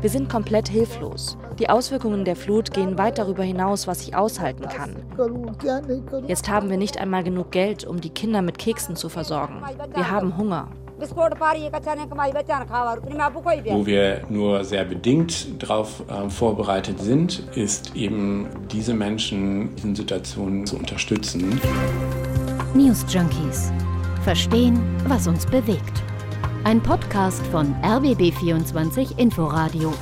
Wir sind komplett hilflos. Die Auswirkungen der Flut gehen weit darüber hinaus, was ich aushalten kann. Jetzt haben wir nicht einmal genug Geld, um die Kinder mit Keksen zu versorgen. Wir haben Hunger. Wo wir nur sehr bedingt darauf äh, vorbereitet sind, ist eben diese Menschen in diesen Situationen zu unterstützen. News Junkies. Verstehen, was uns bewegt. Ein Podcast von RBB24 Inforadio.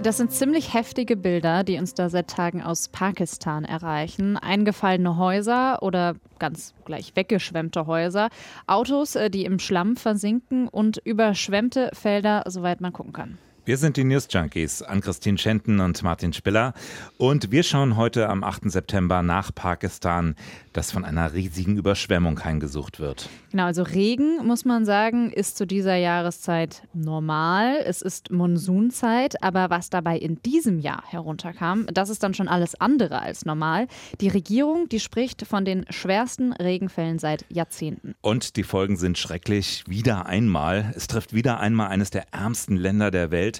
Das sind ziemlich heftige Bilder, die uns da seit Tagen aus Pakistan erreichen. Eingefallene Häuser oder ganz gleich weggeschwemmte Häuser, Autos, äh, die im Schlamm versinken und überschwemmte Felder, soweit man gucken kann. Wir sind die News Junkies, Ann-Christine Schenten und Martin Spiller. Und wir schauen heute am 8. September nach Pakistan, das von einer riesigen Überschwemmung heimgesucht wird. Genau, also Regen, muss man sagen, ist zu dieser Jahreszeit normal. Es ist Monsunzeit, aber was dabei in diesem Jahr herunterkam, das ist dann schon alles andere als normal. Die Regierung, die spricht von den schwersten Regenfällen seit Jahrzehnten. Und die Folgen sind schrecklich. Wieder einmal. Es trifft wieder einmal eines der ärmsten Länder der Welt.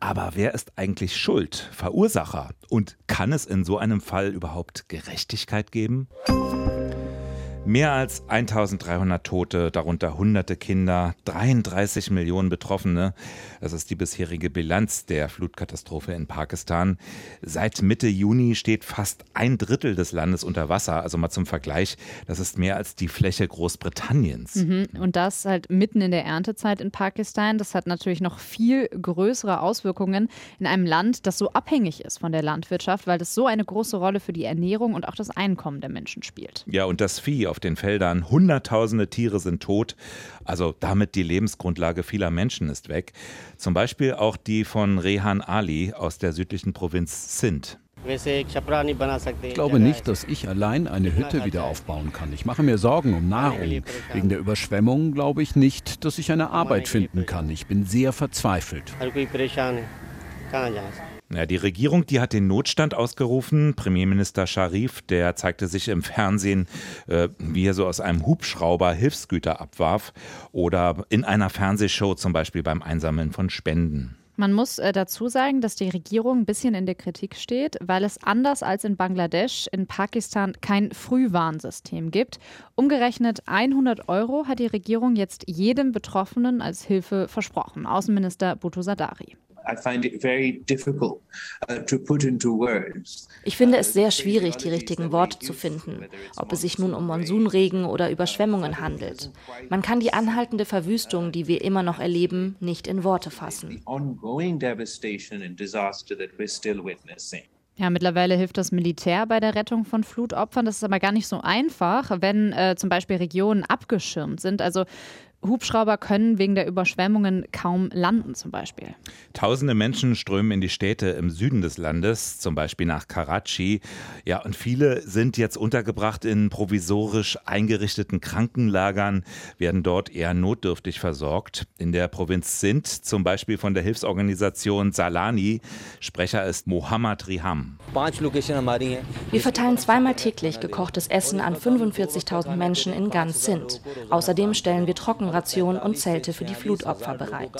Aber wer ist eigentlich schuld, Verursacher? Und kann es in so einem Fall überhaupt Gerechtigkeit geben? Mehr als 1300 Tote, darunter hunderte Kinder, 33 Millionen Betroffene. Das ist die bisherige Bilanz der Flutkatastrophe in Pakistan. Seit Mitte Juni steht fast ein Drittel des Landes unter Wasser. Also mal zum Vergleich, das ist mehr als die Fläche Großbritanniens. Mhm. Und das halt mitten in der Erntezeit in Pakistan. Das hat natürlich noch viel größere Auswirkungen in einem Land, das so abhängig ist von der Landwirtschaft, weil das so eine große Rolle für die Ernährung und auch das Einkommen der Menschen spielt. Ja, und das Vieh auf auf den Feldern. Hunderttausende Tiere sind tot. Also damit die Lebensgrundlage vieler Menschen ist weg. Zum Beispiel auch die von Rehan Ali aus der südlichen Provinz Sindh. Ich glaube nicht, dass ich allein eine Hütte wieder aufbauen kann. Ich mache mir Sorgen um Nahrung. Wegen der Überschwemmung glaube ich nicht, dass ich eine Arbeit finden kann. Ich bin sehr verzweifelt. Ja, die Regierung, die hat den Notstand ausgerufen. Premierminister Sharif, der zeigte sich im Fernsehen, äh, wie er so aus einem Hubschrauber Hilfsgüter abwarf oder in einer Fernsehshow zum Beispiel beim Einsammeln von Spenden. Man muss äh, dazu sagen, dass die Regierung ein bisschen in der Kritik steht, weil es anders als in Bangladesch in Pakistan kein Frühwarnsystem gibt. Umgerechnet 100 Euro hat die Regierung jetzt jedem Betroffenen als Hilfe versprochen. Außenminister Bhutto Sadari. Ich finde es sehr schwierig, die richtigen Worte zu finden, ob es sich nun um Monsunregen oder Überschwemmungen handelt. Man kann die anhaltende Verwüstung, die wir immer noch erleben, nicht in Worte fassen. Ja, mittlerweile hilft das Militär bei der Rettung von Flutopfern. Das ist aber gar nicht so einfach, wenn äh, zum Beispiel Regionen abgeschirmt sind. Also Hubschrauber können wegen der Überschwemmungen kaum landen zum Beispiel. Tausende Menschen strömen in die Städte im Süden des Landes, zum Beispiel nach Karachi. Ja, und viele sind jetzt untergebracht in provisorisch eingerichteten Krankenlagern, werden dort eher notdürftig versorgt. In der Provinz Sindh, zum Beispiel von der Hilfsorganisation Salani, Sprecher ist Mohammad Riham. Wir verteilen zweimal täglich gekochtes Essen an 45.000 Menschen in ganz Sindh. Außerdem stellen wir Trocken Trockenrationen und Zelte für die Flutopfer bereit.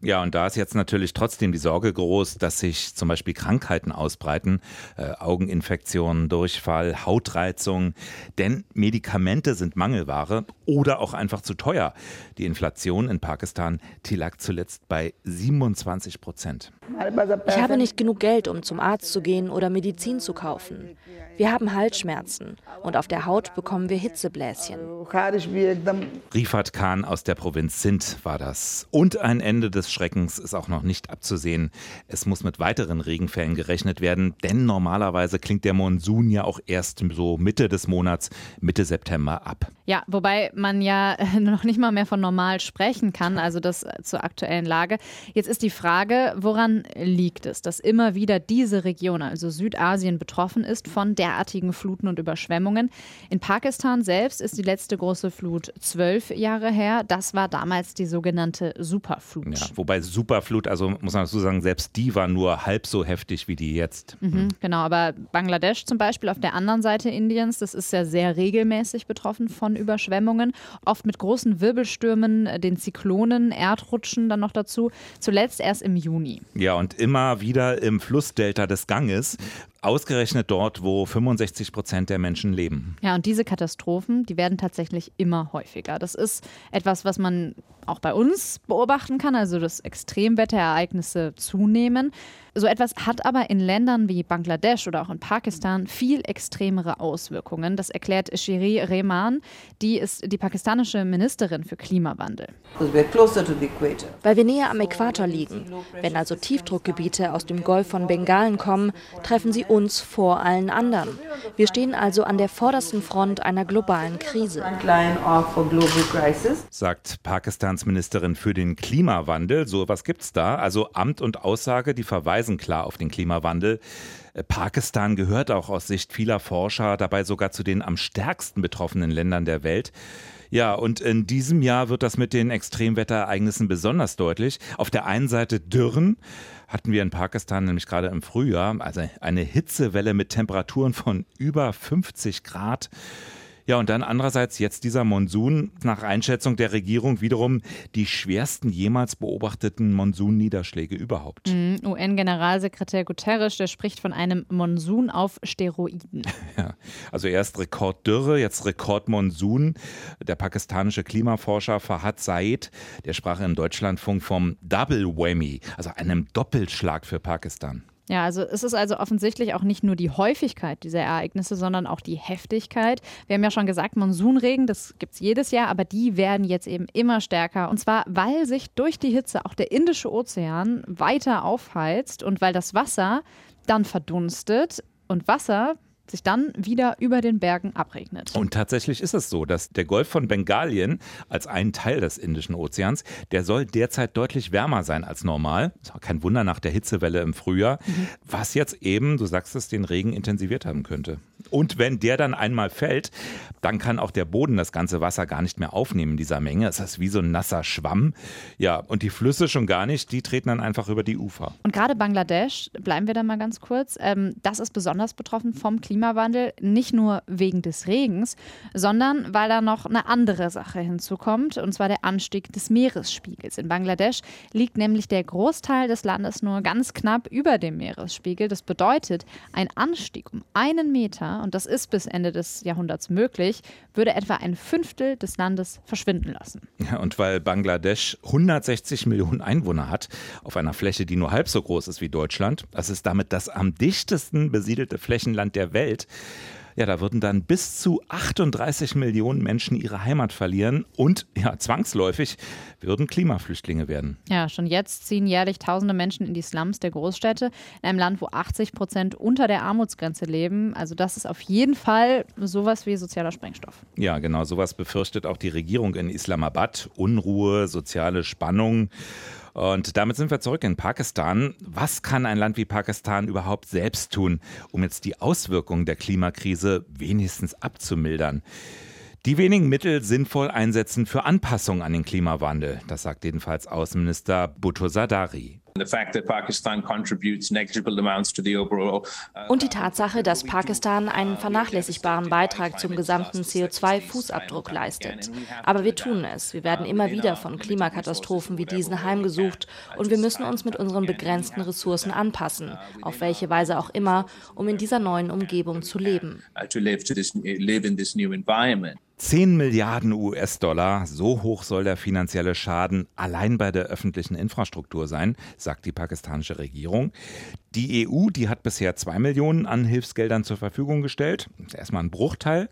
Ja, und da ist jetzt natürlich trotzdem die Sorge groß, dass sich zum Beispiel Krankheiten ausbreiten, äh, Augeninfektionen, Durchfall, Hautreizung, denn Medikamente sind Mangelware oder auch einfach zu teuer. Die Inflation in Pakistan, die lag zuletzt bei 27 Prozent. Ich habe nicht genug Geld, um zum Arzt zu gehen oder Medizin zu kaufen. Wir haben Halsschmerzen und auf der Haut bekommen wir Hitzebläschen. Rifat Khan aus der Provinz Sindh war das. Und ein Ende des Schreckens ist auch noch nicht abzusehen. Es muss mit weiteren Regenfällen gerechnet werden, denn normalerweise klingt der Monsun ja auch erst so Mitte des Monats, Mitte September ab. Ja, wobei man ja noch nicht mal mehr von normal sprechen kann, also das zur aktuellen Lage. Jetzt ist die Frage, woran liegt es, dass immer wieder diese Region, also Südasien, betroffen ist von derartigen Fluten und Überschwemmungen? In Pakistan selbst ist die letzte große Flut zwölf Jahre her. Das war damals die sogenannte Superflut. Ja, wobei Superflut, also muss man dazu sagen, selbst die war nur halb so heftig wie die jetzt. Mhm, hm. genau, aber Bangladesch zum Beispiel auf der anderen Seite Indiens, das ist ja sehr regelmäßig betroffen von von Überschwemmungen, oft mit großen Wirbelstürmen, den Zyklonen, Erdrutschen dann noch dazu. Zuletzt erst im Juni. Ja, und immer wieder im Flussdelta des Ganges. Ausgerechnet dort, wo 65 Prozent der Menschen leben. Ja, und diese Katastrophen, die werden tatsächlich immer häufiger. Das ist etwas, was man auch bei uns beobachten kann, also dass Extremwetterereignisse zunehmen. So etwas hat aber in Ländern wie Bangladesch oder auch in Pakistan viel extremere Auswirkungen. Das erklärt Shiri Rehman, die ist die pakistanische Ministerin für Klimawandel. Weil wir näher am Äquator liegen. Wenn also Tiefdruckgebiete aus dem Golf von Bengalen kommen, treffen sie uns vor allen anderen. Wir stehen also an der vordersten Front einer globalen Krise. Sagt Pakistans Ministerin für den Klimawandel. So was gibt's da? Also Amt und Aussage, die verweisen klar auf den Klimawandel. Pakistan gehört auch aus Sicht vieler Forscher dabei sogar zu den am stärksten betroffenen Ländern der Welt. Ja, und in diesem Jahr wird das mit den Extremwetterereignissen besonders deutlich. Auf der einen Seite Dürren hatten wir in Pakistan nämlich gerade im Frühjahr, also eine Hitzewelle mit Temperaturen von über 50 Grad. Ja, und dann andererseits jetzt dieser Monsun, nach Einschätzung der Regierung wiederum die schwersten jemals beobachteten Monsunniederschläge überhaupt. Mhm, UN-Generalsekretär Guterres, der spricht von einem Monsun auf Steroiden. Ja, also erst Rekorddürre, jetzt Rekordmonsun. Der pakistanische Klimaforscher Fahad Said, der sprach im Deutschlandfunk vom Double Whammy, also einem Doppelschlag für Pakistan. Ja, also es ist also offensichtlich auch nicht nur die Häufigkeit dieser Ereignisse, sondern auch die Heftigkeit. Wir haben ja schon gesagt, Monsunregen, das gibt es jedes Jahr, aber die werden jetzt eben immer stärker. Und zwar, weil sich durch die Hitze auch der Indische Ozean weiter aufheizt und weil das Wasser dann verdunstet. Und Wasser sich dann wieder über den Bergen abregnet. Und tatsächlich ist es so, dass der Golf von Bengalien als ein Teil des Indischen Ozeans, der soll derzeit deutlich wärmer sein als normal. Kein Wunder nach der Hitzewelle im Frühjahr, mhm. was jetzt eben, du sagst es, den Regen intensiviert haben könnte. Und wenn der dann einmal fällt, dann kann auch der Boden das ganze Wasser gar nicht mehr aufnehmen in dieser Menge. Es ist wie so ein nasser Schwamm. Ja, und die Flüsse schon gar nicht, die treten dann einfach über die Ufer. Und gerade Bangladesch, bleiben wir da mal ganz kurz, ähm, das ist besonders betroffen vom Klima Klimawandel, nicht nur wegen des Regens, sondern weil da noch eine andere Sache hinzukommt, und zwar der Anstieg des Meeresspiegels. In Bangladesch liegt nämlich der Großteil des Landes nur ganz knapp über dem Meeresspiegel. Das bedeutet, ein Anstieg um einen Meter, und das ist bis Ende des Jahrhunderts möglich, würde etwa ein Fünftel des Landes verschwinden lassen. Ja, und weil Bangladesch 160 Millionen Einwohner hat, auf einer Fläche, die nur halb so groß ist wie Deutschland, das ist damit das am dichtesten besiedelte Flächenland der Welt, Welt. Ja, da würden dann bis zu 38 Millionen Menschen ihre Heimat verlieren und ja, zwangsläufig würden Klimaflüchtlinge werden. Ja, schon jetzt ziehen jährlich tausende Menschen in die Slums der Großstädte, in einem Land, wo 80 Prozent unter der Armutsgrenze leben. Also das ist auf jeden Fall sowas wie sozialer Sprengstoff. Ja, genau, sowas befürchtet auch die Regierung in Islamabad. Unruhe, soziale Spannung. Und damit sind wir zurück in Pakistan. Was kann ein Land wie Pakistan überhaupt selbst tun, um jetzt die Auswirkungen der Klimakrise wenigstens abzumildern? Die wenigen Mittel sinnvoll einsetzen für Anpassung an den Klimawandel. Das sagt jedenfalls Außenminister Bhutto Sadari. Uh, Und die Tatsache, dass Pakistan einen vernachlässigbaren Beitrag zum gesamten CO2-Fußabdruck leistet. Aber wir tun es. Wir werden immer wieder von Klimakatastrophen wie diesen heimgesucht und wir müssen uns mit unseren begrenzten Ressourcen anpassen, auf welche Weise auch immer, um in dieser neuen Umgebung zu leben. 10 Milliarden US-Dollar, so hoch soll der finanzielle Schaden allein bei der öffentlichen Infrastruktur sein, sagt die pakistanische Regierung. Die EU, die hat bisher 2 Millionen an Hilfsgeldern zur Verfügung gestellt. Das ist erstmal ein Bruchteil.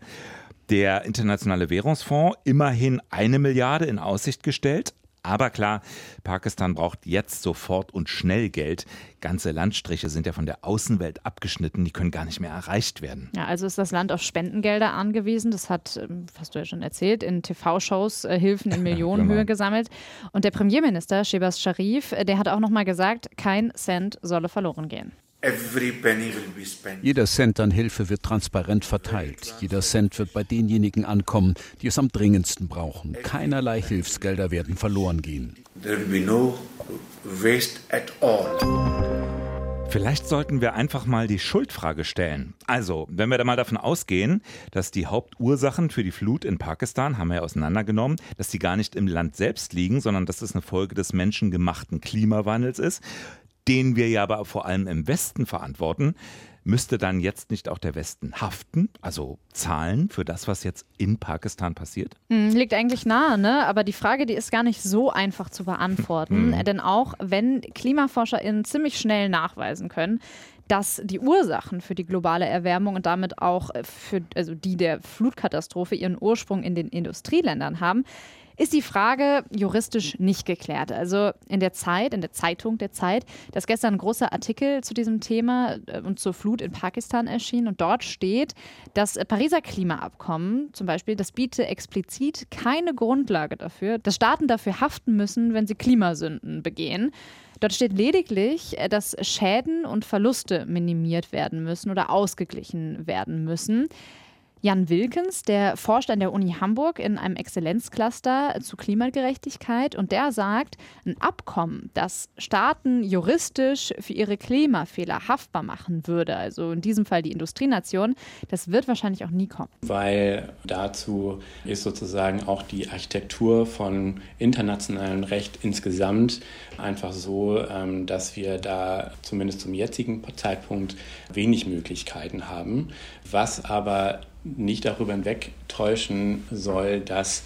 Der Internationale Währungsfonds immerhin eine Milliarde in Aussicht gestellt. Aber klar, Pakistan braucht jetzt sofort und schnell Geld. Ganze Landstriche sind ja von der Außenwelt abgeschnitten, die können gar nicht mehr erreicht werden. Ja, also ist das Land auf Spendengelder angewiesen. Das hat, ähm, hast du ja schon erzählt, in TV-Shows äh, Hilfen in Millionenhöhe genau. gesammelt. Und der Premierminister Shebas Sharif, äh, der hat auch nochmal gesagt, kein Cent solle verloren gehen. Jeder Cent an Hilfe wird transparent verteilt. Jeder Cent wird bei denjenigen ankommen, die es am dringendsten brauchen. Keinerlei Hilfsgelder werden verloren gehen. Vielleicht sollten wir einfach mal die Schuldfrage stellen. Also, wenn wir da mal davon ausgehen, dass die Hauptursachen für die Flut in Pakistan, haben wir ja auseinandergenommen, dass die gar nicht im Land selbst liegen, sondern dass es eine Folge des menschengemachten Klimawandels ist, den wir ja aber vor allem im Westen verantworten, müsste dann jetzt nicht auch der Westen haften, also zahlen für das, was jetzt in Pakistan passiert? Hm, liegt eigentlich nahe, ne? aber die Frage, die ist gar nicht so einfach zu beantworten. Mhm. Denn auch wenn KlimaforscherInnen ziemlich schnell nachweisen können, dass die Ursachen für die globale Erwärmung und damit auch für also die der Flutkatastrophe ihren Ursprung in den Industrieländern haben, ist die Frage juristisch nicht geklärt. Also in der Zeit, in der Zeitung der Zeit, da ist gestern ein großer Artikel zu diesem Thema äh, und zur Flut in Pakistan erschienen und dort steht, das Pariser Klimaabkommen zum Beispiel, das biete explizit keine Grundlage dafür, dass Staaten dafür haften müssen, wenn sie Klimasünden begehen. Dort steht lediglich, äh, dass Schäden und Verluste minimiert werden müssen oder ausgeglichen werden müssen. Jan Wilkens, der forscht an der Uni Hamburg in einem Exzellenzcluster zu Klimagerechtigkeit und der sagt, ein Abkommen, das Staaten juristisch für ihre Klimafehler haftbar machen würde, also in diesem Fall die Industrienation, das wird wahrscheinlich auch nie kommen. Weil dazu ist sozusagen auch die Architektur von internationalem Recht insgesamt einfach so, ähm, dass wir da zumindest zum jetzigen Zeitpunkt wenig Möglichkeiten haben, was aber nicht darüber hinwegtäuschen soll, dass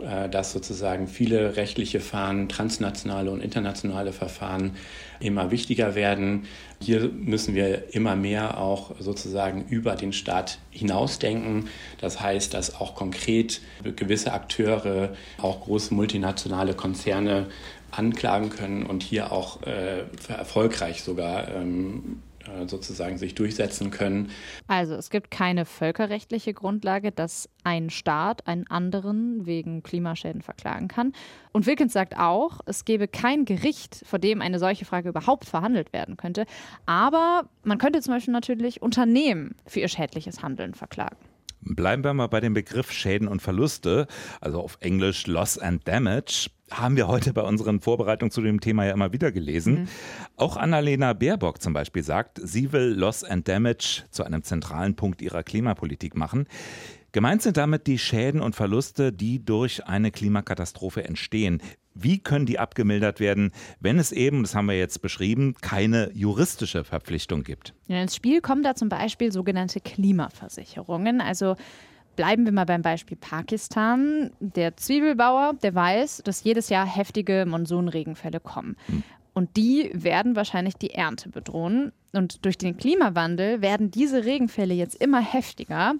äh, dass sozusagen viele rechtliche Verfahren, transnationale und internationale Verfahren immer wichtiger werden. Hier müssen wir immer mehr auch sozusagen über den Staat hinausdenken. Das heißt, dass auch konkret gewisse Akteure, auch große multinationale Konzerne anklagen können und hier auch äh, erfolgreich sogar ähm, äh, sozusagen sich durchsetzen können. Also es gibt keine völkerrechtliche Grundlage, dass ein Staat einen anderen wegen Klimaschäden verklagen kann. Und Wilkins sagt auch, es gäbe kein Gericht, vor dem eine solche Frage überhaupt verhandelt werden könnte. Aber man könnte zum Beispiel natürlich Unternehmen für ihr schädliches Handeln verklagen. Bleiben wir mal bei dem Begriff Schäden und Verluste, also auf Englisch Loss and Damage haben wir heute bei unseren Vorbereitungen zu dem Thema ja immer wieder gelesen. Mhm. Auch Annalena Baerbock zum Beispiel sagt, sie will Loss and Damage zu einem zentralen Punkt ihrer Klimapolitik machen. Gemeint sind damit die Schäden und Verluste, die durch eine Klimakatastrophe entstehen. Wie können die abgemildert werden, wenn es eben, das haben wir jetzt beschrieben, keine juristische Verpflichtung gibt? Ja, ins Spiel kommen da zum Beispiel sogenannte Klimaversicherungen. Also Bleiben wir mal beim Beispiel Pakistan. Der Zwiebelbauer, der weiß, dass jedes Jahr heftige Monsunregenfälle kommen. Hm. Und die werden wahrscheinlich die Ernte bedrohen. Und durch den Klimawandel werden diese Regenfälle jetzt immer heftiger.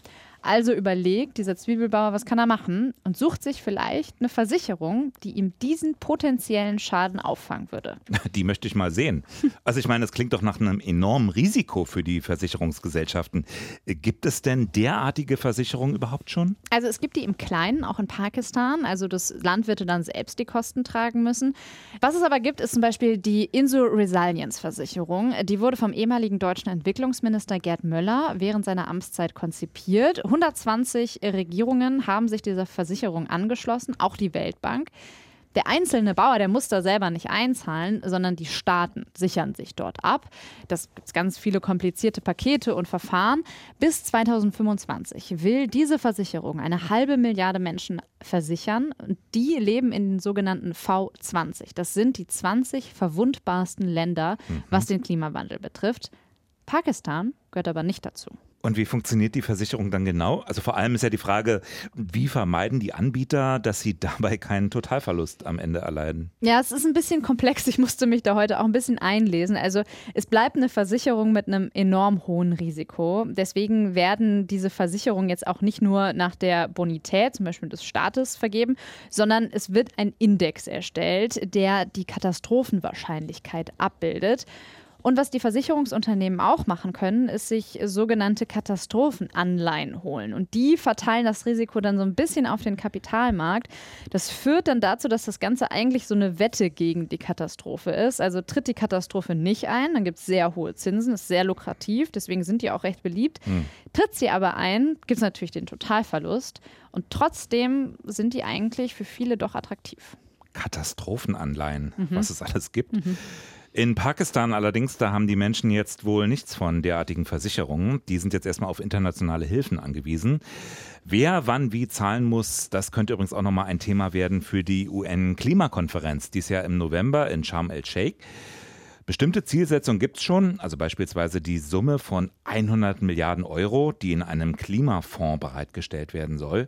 Also überlegt dieser Zwiebelbauer, was kann er machen und sucht sich vielleicht eine Versicherung, die ihm diesen potenziellen Schaden auffangen würde. Die möchte ich mal sehen. Also ich meine, das klingt doch nach einem enormen Risiko für die Versicherungsgesellschaften. Gibt es denn derartige Versicherungen überhaupt schon? Also es gibt die im Kleinen, auch in Pakistan. Also das Land würde dann selbst die Kosten tragen müssen. Was es aber gibt, ist zum Beispiel die Insur Resilience Versicherung. Die wurde vom ehemaligen deutschen Entwicklungsminister Gerd Möller während seiner Amtszeit konzipiert. 120 Regierungen haben sich dieser Versicherung angeschlossen, auch die Weltbank. Der einzelne Bauer, der muss da selber nicht einzahlen, sondern die Staaten sichern sich dort ab. Das gibt ganz viele komplizierte Pakete und Verfahren. Bis 2025 will diese Versicherung eine halbe Milliarde Menschen versichern. Die leben in den sogenannten V20. Das sind die 20 verwundbarsten Länder, mhm. was den Klimawandel betrifft. Pakistan gehört aber nicht dazu. Und wie funktioniert die Versicherung dann genau? Also vor allem ist ja die Frage, wie vermeiden die Anbieter, dass sie dabei keinen Totalverlust am Ende erleiden? Ja, es ist ein bisschen komplex. Ich musste mich da heute auch ein bisschen einlesen. Also es bleibt eine Versicherung mit einem enorm hohen Risiko. Deswegen werden diese Versicherungen jetzt auch nicht nur nach der Bonität, zum Beispiel des Staates, vergeben, sondern es wird ein Index erstellt, der die Katastrophenwahrscheinlichkeit abbildet. Und was die Versicherungsunternehmen auch machen können, ist sich sogenannte Katastrophenanleihen holen. Und die verteilen das Risiko dann so ein bisschen auf den Kapitalmarkt. Das führt dann dazu, dass das Ganze eigentlich so eine Wette gegen die Katastrophe ist. Also tritt die Katastrophe nicht ein, dann gibt es sehr hohe Zinsen, ist sehr lukrativ, deswegen sind die auch recht beliebt. Hm. Tritt sie aber ein, gibt es natürlich den Totalverlust. Und trotzdem sind die eigentlich für viele doch attraktiv. Katastrophenanleihen, mhm. was es alles gibt. Mhm. In Pakistan allerdings, da haben die Menschen jetzt wohl nichts von derartigen Versicherungen. Die sind jetzt erstmal auf internationale Hilfen angewiesen. Wer wann wie zahlen muss, das könnte übrigens auch nochmal ein Thema werden für die UN-Klimakonferenz, dies Jahr im November in Sharm el-Sheikh. Bestimmte Zielsetzungen gibt es schon, also beispielsweise die Summe von 100 Milliarden Euro, die in einem Klimafonds bereitgestellt werden soll.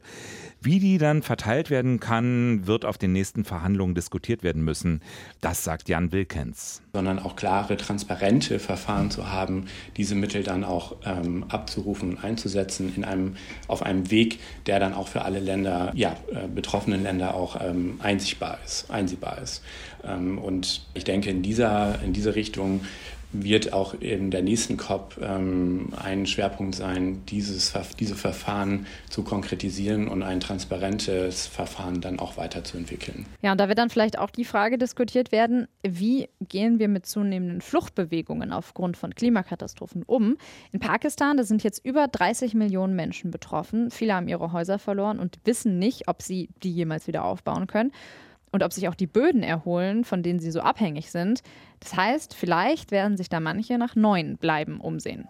Wie die dann verteilt werden kann, wird auf den nächsten Verhandlungen diskutiert werden müssen. Das sagt Jan Wilkens. Sondern auch klare, transparente Verfahren zu haben, diese Mittel dann auch ähm, abzurufen und einzusetzen in einem, auf einem Weg, der dann auch für alle Länder, ja, äh, betroffenen Länder auch ähm, einsichtbar ist, einsehbar ist. Ähm, und ich denke, in dieser, in dieser Richtung wird auch in der nächsten COP ähm, ein Schwerpunkt sein, dieses, diese Verfahren zu konkretisieren und ein transparentes Verfahren dann auch weiterzuentwickeln. Ja, und da wird dann vielleicht auch die Frage diskutiert werden, wie gehen wir mit zunehmenden Fluchtbewegungen aufgrund von Klimakatastrophen um? In Pakistan, da sind jetzt über 30 Millionen Menschen betroffen. Viele haben ihre Häuser verloren und wissen nicht, ob sie die jemals wieder aufbauen können und ob sich auch die Böden erholen, von denen sie so abhängig sind. Das heißt, vielleicht werden sich da manche nach neuen Bleiben umsehen.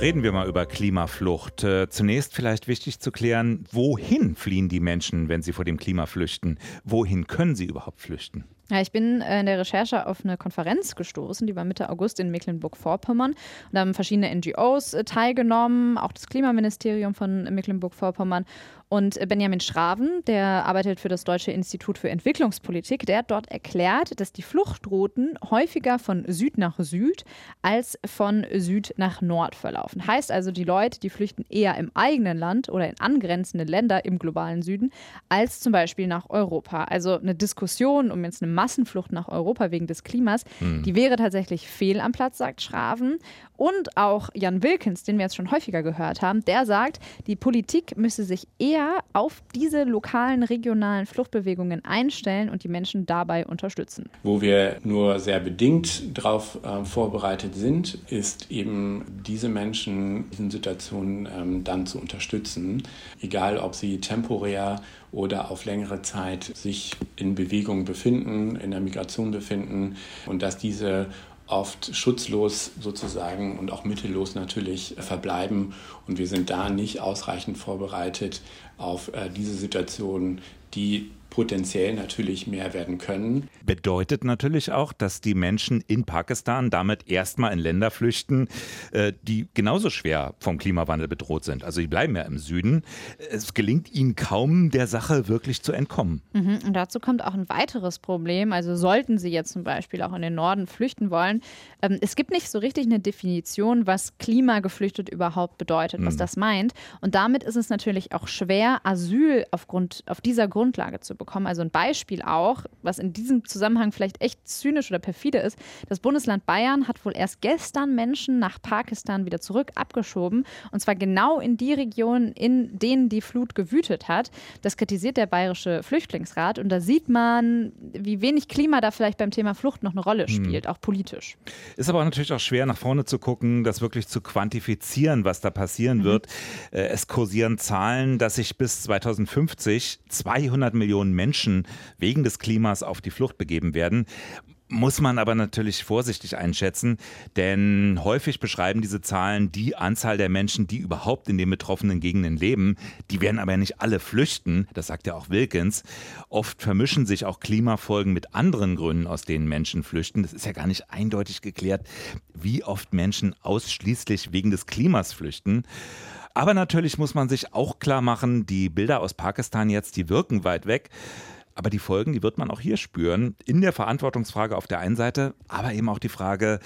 Reden wir mal über Klimaflucht. Äh, zunächst vielleicht wichtig zu klären, wohin fliehen die Menschen, wenn sie vor dem Klima flüchten? Wohin können sie überhaupt flüchten? Ja, ich bin äh, in der Recherche auf eine Konferenz gestoßen, die war Mitte August in Mecklenburg-Vorpommern. Da haben verschiedene NGOs äh, teilgenommen, auch das Klimaministerium von Mecklenburg-Vorpommern. Und Benjamin Schraven, der arbeitet für das Deutsche Institut für Entwicklungspolitik, der hat dort erklärt, dass die Fluchtrouten häufiger von Süd nach Süd als von Süd nach Nord verlaufen. Heißt also, die Leute, die flüchten eher im eigenen Land oder in angrenzende Länder im globalen Süden als zum Beispiel nach Europa. Also eine Diskussion um jetzt eine Massenflucht nach Europa wegen des Klimas, mhm. die wäre tatsächlich fehl am Platz, sagt Schraven. Und auch Jan Wilkins, den wir jetzt schon häufiger gehört haben, der sagt, die Politik müsse sich eher auf diese lokalen, regionalen Fluchtbewegungen einstellen und die Menschen dabei unterstützen. Wo wir nur sehr bedingt darauf äh, vorbereitet sind, ist eben diese Menschen in diesen Situationen ähm, dann zu unterstützen, egal ob sie temporär oder auf längere Zeit sich in Bewegung befinden, in der Migration befinden und dass diese oft schutzlos sozusagen und auch mittellos natürlich verbleiben. Und wir sind da nicht ausreichend vorbereitet auf äh, diese Situation, die potenziell natürlich mehr werden können. Bedeutet natürlich auch, dass die Menschen in Pakistan damit erstmal in Länder flüchten, äh, die genauso schwer vom Klimawandel bedroht sind. Also die bleiben ja im Süden. Es gelingt ihnen kaum, der Sache wirklich zu entkommen. Mhm. Und dazu kommt auch ein weiteres Problem. Also sollten sie jetzt zum Beispiel auch in den Norden flüchten wollen, ähm, es gibt nicht so richtig eine Definition, was klimageflüchtet überhaupt bedeutet, was mhm. das meint. Und damit ist es natürlich auch schwer, Asyl aufgrund, auf dieser Grundlage zu bekommen. Also ein Beispiel auch, was in diesem Zusammenhang vielleicht echt zynisch oder perfide ist. Das Bundesland Bayern hat wohl erst gestern Menschen nach Pakistan wieder zurück abgeschoben. Und zwar genau in die Regionen, in denen die Flut gewütet hat. Das kritisiert der Bayerische Flüchtlingsrat. Und da sieht man, wie wenig Klima da vielleicht beim Thema Flucht noch eine Rolle hm. spielt, hm. auch politisch. Ist aber natürlich auch schwer, nach vorne zu gucken, das wirklich zu quantifizieren, was da passieren mhm. wird. Äh, es kursieren Zahlen, dass sich bis 2050 200 Millionen Menschen wegen des Klimas auf die Flucht begeben werden. Muss man aber natürlich vorsichtig einschätzen, denn häufig beschreiben diese Zahlen die Anzahl der Menschen, die überhaupt in den betroffenen Gegenden leben. Die werden aber nicht alle flüchten, das sagt ja auch Wilkins. Oft vermischen sich auch Klimafolgen mit anderen Gründen, aus denen Menschen flüchten. Das ist ja gar nicht eindeutig geklärt, wie oft Menschen ausschließlich wegen des Klimas flüchten. Aber natürlich muss man sich auch klar machen, die Bilder aus Pakistan jetzt, die wirken weit weg. Aber die Folgen, die wird man auch hier spüren. In der Verantwortungsfrage auf der einen Seite, aber eben auch die Frage,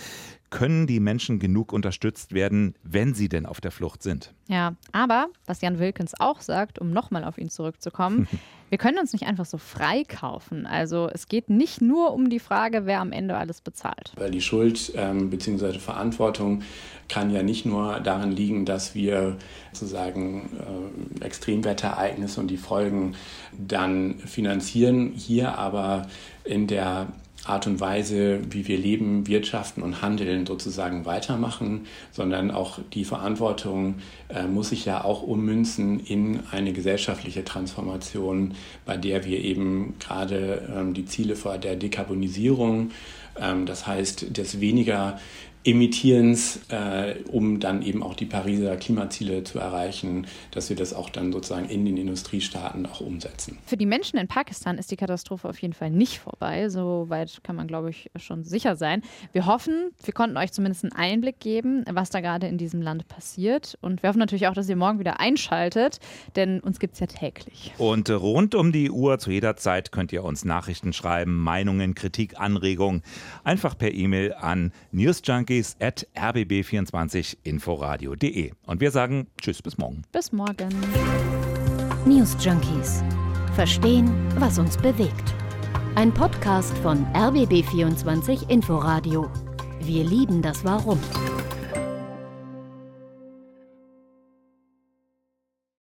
können die Menschen genug unterstützt werden, wenn sie denn auf der Flucht sind. Ja, aber was Jan Wilkins auch sagt, um nochmal auf ihn zurückzukommen, wir können uns nicht einfach so freikaufen. Also es geht nicht nur um die Frage, wer am Ende alles bezahlt. Weil die Schuld ähm, bzw. Verantwortung kann ja nicht nur darin liegen, dass wir sozusagen äh, Extremwetterereignisse und die Folgen dann finanzieren, hier aber in der Art und Weise, wie wir leben, wirtschaften und handeln, sozusagen weitermachen, sondern auch die Verantwortung äh, muss sich ja auch ummünzen in eine gesellschaftliche Transformation, bei der wir eben gerade ähm, die Ziele vor der Dekarbonisierung, ähm, das heißt, des weniger Emittierens, äh, um dann eben auch die Pariser Klimaziele zu erreichen, dass wir das auch dann sozusagen in den Industriestaaten auch umsetzen. Für die Menschen in Pakistan ist die Katastrophe auf jeden Fall nicht vorbei. Soweit kann man, glaube ich, schon sicher sein. Wir hoffen, wir konnten euch zumindest einen Einblick geben, was da gerade in diesem Land passiert. Und wir hoffen natürlich auch, dass ihr morgen wieder einschaltet, denn uns gibt es ja täglich. Und rund um die Uhr zu jeder Zeit könnt ihr uns Nachrichten schreiben, Meinungen, Kritik, Anregungen. Einfach per E-Mail an newsjunkie at rbb24inforadio.de. Und wir sagen Tschüss, bis morgen. Bis morgen. News Junkies. Verstehen, was uns bewegt. Ein Podcast von RBB24 Inforadio. Wir lieben das Warum.